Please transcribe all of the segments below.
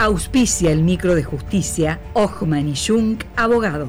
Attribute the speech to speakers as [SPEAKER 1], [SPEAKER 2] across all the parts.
[SPEAKER 1] Auspicia el micro de justicia Ochman y Jung, abogado.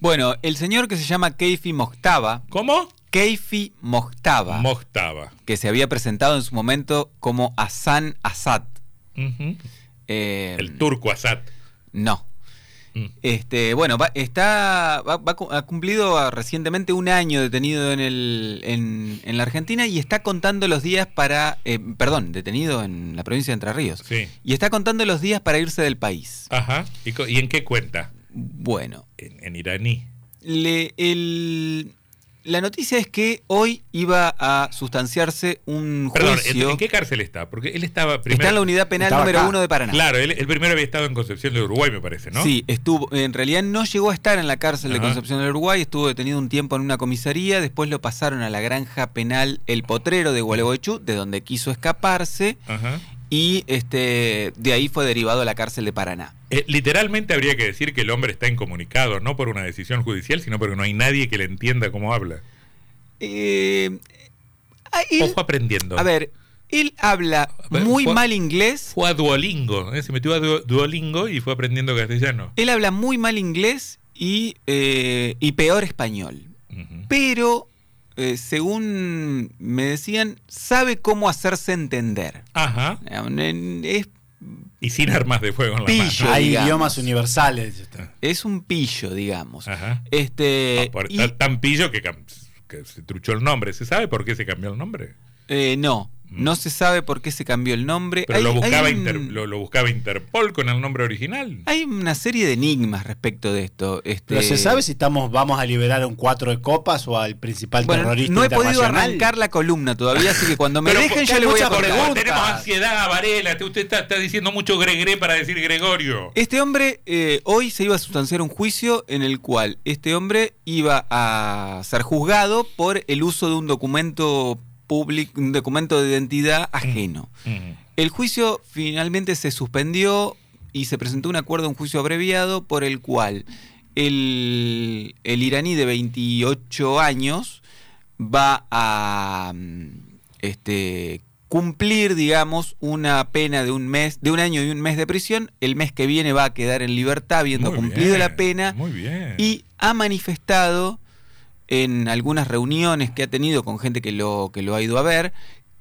[SPEAKER 2] Bueno, el señor que se llama Keifi Mojtaba.
[SPEAKER 3] ¿Cómo?
[SPEAKER 2] Keifi Mojtaba.
[SPEAKER 3] Mojtaba.
[SPEAKER 2] Que se había presentado en su momento como Hassan Assad.
[SPEAKER 3] Eh, el turco Assad.
[SPEAKER 2] No. Mm. Este, bueno, está, ha cumplido recientemente un año detenido en, el, en, la Argentina y está contando los días para, eh, perdón, detenido en la provincia de Entre Ríos.
[SPEAKER 3] Sí.
[SPEAKER 2] Y está contando los días para irse del país.
[SPEAKER 3] Ajá. ¿Y, en qué cuenta?
[SPEAKER 2] Bueno.
[SPEAKER 3] En, iraní.
[SPEAKER 2] Le, el, la noticia es que hoy iba a sustanciarse un
[SPEAKER 3] juicio.
[SPEAKER 2] Perdón,
[SPEAKER 3] ¿en, qué cárcel está? Porque él estaba primero.
[SPEAKER 2] Está en la unidad penal número uno de Paraná.
[SPEAKER 3] Claro, él, primero había estado en Concepción de Uruguay, me parece, ¿no?
[SPEAKER 2] Sí, estuvo. En realidad no llegó a estar en la cárcel de Concepción de Uruguay, estuvo detenido un tiempo en una comisaría, después lo pasaron a la granja penal El Potrero de Gualeguaychú, de donde quiso escaparse. Ajá y este, de ahí fue derivado a la cárcel de Paraná.
[SPEAKER 3] Eh, literalmente habría que decir que el hombre está incomunicado, no por una decisión judicial, sino porque no hay nadie que le entienda cómo habla.
[SPEAKER 2] Eh,
[SPEAKER 3] Ojo aprendiendo.
[SPEAKER 2] A ver, él habla muy mal inglés.
[SPEAKER 3] Fue a Duolingo, ¿eh? se metió a Duolingo y fue aprendiendo castellano.
[SPEAKER 2] Él habla muy mal inglés y, y peor español. Pero eh, según me decían, sabe cómo hacerse entender.
[SPEAKER 3] Ajá.
[SPEAKER 2] Es
[SPEAKER 3] y sin armas de fuego en la mano.
[SPEAKER 4] Hay idiomas universales.
[SPEAKER 2] Es un pillo, digamos. Ajá. Este,
[SPEAKER 3] Tan pillo que, se truchó el nombre. ¿Se sabe por qué se cambió el nombre?
[SPEAKER 2] Eh, no. Mm. No se sabe por qué se cambió el nombre.
[SPEAKER 3] Pero lo, buscaba lo, buscaba Interpol con el nombre original.
[SPEAKER 2] Hay una serie de enigmas respecto de esto. Este...
[SPEAKER 4] Pero se sabe si estamos vamos a liberar a un cuatro de copas o al principal bueno, terrorista
[SPEAKER 2] No he podido arrancar la columna todavía, así que cuando me dejen ya le voy a
[SPEAKER 3] preguntar. Tenemos ansiedad, Varela. Usted está, diciendo mucho Gregre para decir Gregorio.
[SPEAKER 2] Este hombre eh, hoy se iba a sustanciar un juicio en el cual este hombre iba a ser juzgado por el uso de un documento un documento de identidad ajeno. Mm, mm. El juicio finalmente se suspendió y se presentó un acuerdo, un juicio abreviado, por el cual el, iraní de 28 años va a este, cumplir, digamos, una pena de un mes, de un año y un mes de prisión. El mes que viene va a quedar en libertad, habiendo cumplido la pena.
[SPEAKER 3] Muy bien.
[SPEAKER 2] Y ha manifestado en algunas reuniones que ha tenido con gente que lo, que lo ha ido a ver,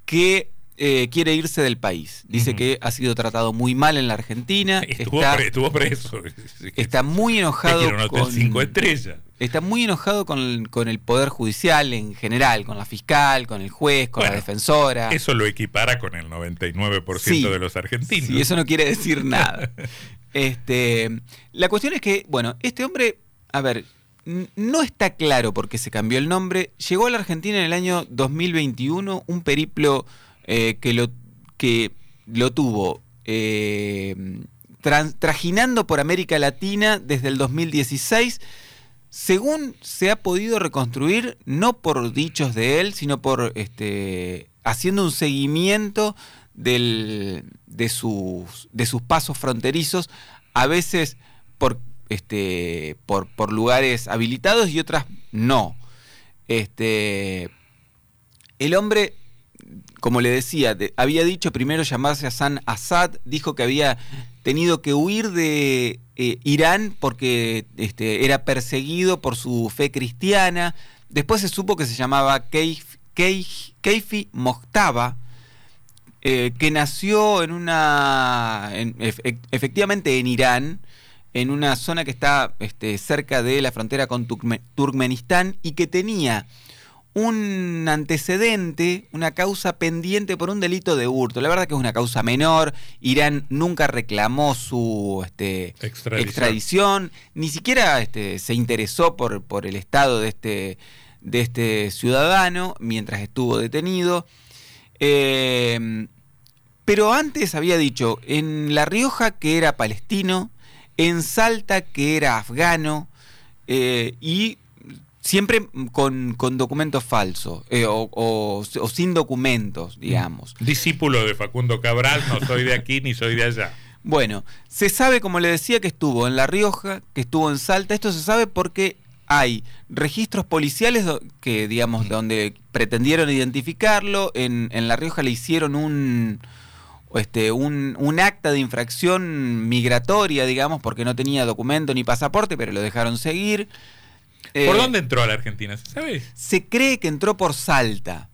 [SPEAKER 2] que eh, quiere irse del país. Dice que ha sido tratado muy mal en la Argentina.
[SPEAKER 3] Estuvo,
[SPEAKER 2] está,
[SPEAKER 3] preso.
[SPEAKER 2] Está muy enojado.
[SPEAKER 3] con, cinco estrellas.
[SPEAKER 2] Está muy enojado con, el Poder Judicial en general, con la fiscal, con el juez, con la defensora.
[SPEAKER 3] Eso lo equipara con el 99% de los argentinos.
[SPEAKER 2] Sí, eso no quiere decir nada. este, la cuestión es que, bueno, este hombre, a ver, no está claro por qué se cambió el nombre. Llegó a la Argentina en el año 2021, un periplo eh, que, lo, que lo tuvo eh, trajinando por América Latina desde el 2016. Según se ha podido reconstruir, no por dichos de él, sino por este, haciendo un seguimiento de, sus, de sus pasos fronterizos, a veces por este, por, por lugares habilitados y otras no. Este, el hombre, como le decía, había dicho primero llamarse Hassan Assad, dijo que había tenido que huir de eh, Irán porque este, era perseguido por su fe cristiana. Después se supo que se llamaba Keifi Mojtaba, eh, que nació en una, efectivamente en Irán, en una zona que está este, cerca de la frontera con Turkmenistán y que tenía un antecedente, una causa pendiente por un delito de hurto. La verdad que es una causa menor. Irán nunca reclamó su este, extradición. ni siquiera este, se interesó por, por el estado de este, de este ciudadano mientras estuvo detenido. Eh, pero antes había dicho en La Rioja que era palestino, en Salta que era afgano eh, y siempre con, documentos falsos eh, o, sin documentos, digamos.
[SPEAKER 3] Discípulo de Facundo Cabral, no soy de aquí ni soy de allá.
[SPEAKER 2] Bueno, se sabe, como le decía, que estuvo en La Rioja, que estuvo en Salta. Esto se sabe porque hay registros policiales que, digamos, donde pretendieron identificarlo. En, en La Rioja le hicieron un, este, un, un, acta de infracción migratoria, digamos, porque no tenía documento ni pasaporte, pero lo dejaron seguir.
[SPEAKER 3] ¿Por eh, dónde entró a la Argentina? ¿Se
[SPEAKER 2] Se cree que entró por Salta,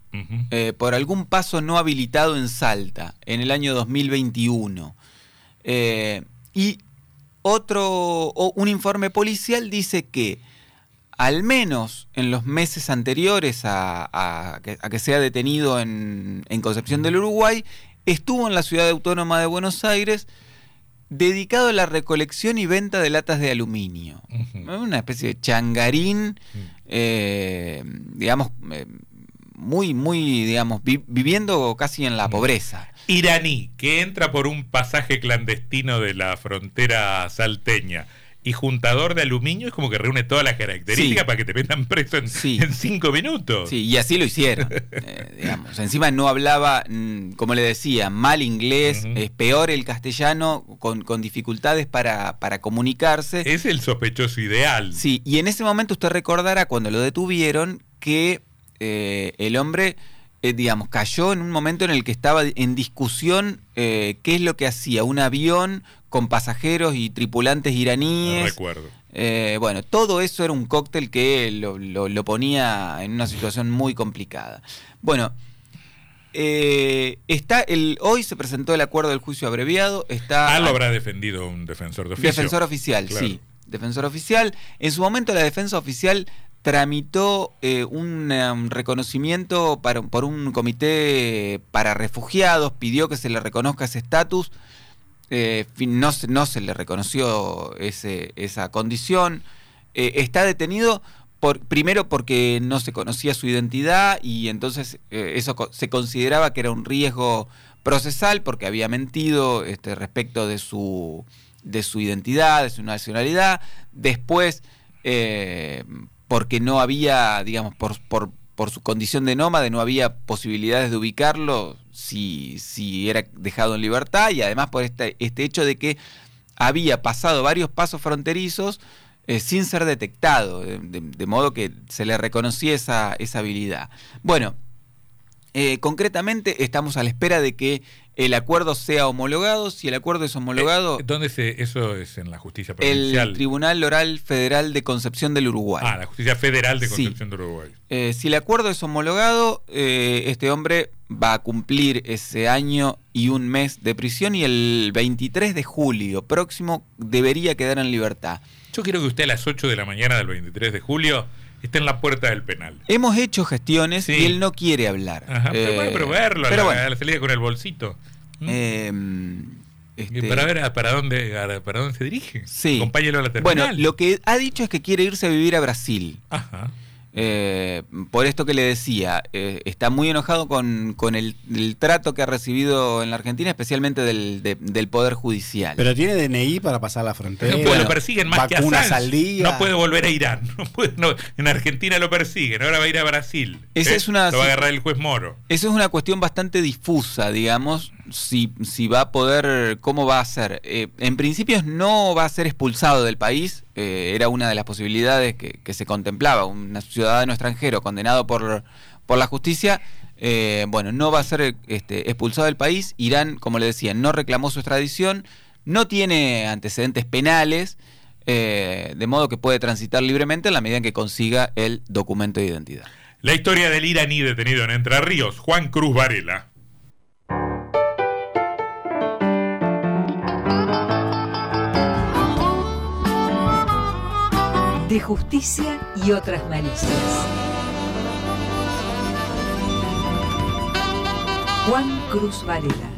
[SPEAKER 2] eh, por algún paso no habilitado en Salta, en el año 2021. Eh, y otro, un informe policial dice que al menos en los meses anteriores a, que, sea detenido en, en Concepción del Uruguay, estuvo en la ciudad autónoma de Buenos Aires dedicado a la recolección y venta de latas de aluminio. Una especie de changarín, eh, digamos, eh, muy, muy, digamos, viviendo casi en la pobreza.
[SPEAKER 3] Iraní, que entra por un pasaje clandestino de la frontera salteña y juntador de aluminio es como que reúne todas las características para que te metan preso en, cinco minutos.
[SPEAKER 2] Sí, y así lo hicieron. Eh, digamos. Encima no hablaba, mm, como le decía, mal inglés, es peor el castellano, con, dificultades para, para, comunicarse.
[SPEAKER 3] Es el sospechoso ideal.
[SPEAKER 2] Sí, y en ese momento usted recordará cuando lo detuvieron que eh, el hombre eh, digamos, cayó en un momento en el que estaba en discusión qué es lo que hacía un avión con pasajeros y tripulantes iraníes.
[SPEAKER 3] recuerdo.
[SPEAKER 2] Eh, bueno, todo eso era un cóctel que lo, ponía en una situación muy complicada. Bueno, eh, está el, hoy se presentó el acuerdo del juicio abreviado. Está,
[SPEAKER 3] ah, lo habrá defendido un defensor de oficio.
[SPEAKER 2] Defensor oficial, sí. Defensor oficial. En su momento la defensa oficial tramitó eh, un, um, reconocimiento para, por un comité para refugiados, pidió que se le reconozca ese estatus eh, no, no, se le reconoció ese, esa condición. Eh, está detenido por, primero porque no se conocía su identidad y entonces eh, eso se consideraba que era un riesgo procesal porque había mentido este, respecto de su, de su identidad, de su nacionalidad. Después, porque no había, digamos, por, por su condición de nómade no había posibilidades de ubicarlo si, si era dejado en libertad y además por este, este hecho de que había pasado varios pasos fronterizos eh, sin ser detectado, de, modo que se le reconocía esa, esa habilidad. Bueno, eh, concretamente estamos a la espera de que el acuerdo sea homologado. Si el acuerdo es homologado.
[SPEAKER 3] Eh, ¿Dónde se, eso es en la justicia provincial?
[SPEAKER 2] El Tribunal Oral Federal de Concepción del Uruguay.
[SPEAKER 3] Ah, la justicia federal de Concepción del Uruguay.
[SPEAKER 2] Eh, si el acuerdo es homologado, eh, este hombre va a cumplir ese año y un mes de prisión y el 23 de julio próximo debería quedar en libertad.
[SPEAKER 3] Yo quiero que usted a las 8 de la mañana del 23 de julio esté en la puerta del penal.
[SPEAKER 2] Hemos hecho gestiones y él no quiere hablar.
[SPEAKER 3] Ajá, pero, eh, pero verlo pero a, la, salida con el bolsito.
[SPEAKER 2] Eh,
[SPEAKER 3] este... Para ver para dónde, para dónde se dirige.
[SPEAKER 2] Sí.
[SPEAKER 3] Acompáñelo a la terminal.
[SPEAKER 2] Bueno, lo que ha dicho es que quiere irse a vivir a Brasil. Ajá. Eh, por esto que le decía, eh, está muy enojado con, el, trato que ha recibido en la Argentina, especialmente del, Poder Judicial.
[SPEAKER 4] Pero tiene DNI para pasar la frontera.
[SPEAKER 3] Bueno, lo persiguen más que a al día. No puede volver a Irán. en Argentina lo persiguen, ahora va a ir a Brasil.
[SPEAKER 2] Esa ¿eh? es una,
[SPEAKER 3] lo va a agarrar el juez Moro.
[SPEAKER 2] Esa es una cuestión bastante difusa, digamos, si, si va a poder, cómo va a ser. en principio no va a ser expulsado del país, era una de las posibilidades que, se contemplaba. Ciudad ciudadano extranjero condenado por, por la justicia, eh, bueno, no va a ser este, expulsado del país. Irán, como le decía, no reclamó su extradición, no tiene antecedentes penales, eh, de modo que puede transitar libremente en la medida en que consiga el documento de identidad.
[SPEAKER 3] La historia del iraní detenido en Entre Ríos, Juan Cruz Varela.
[SPEAKER 1] De justicia y otras malicias. Juan Cruz Varela.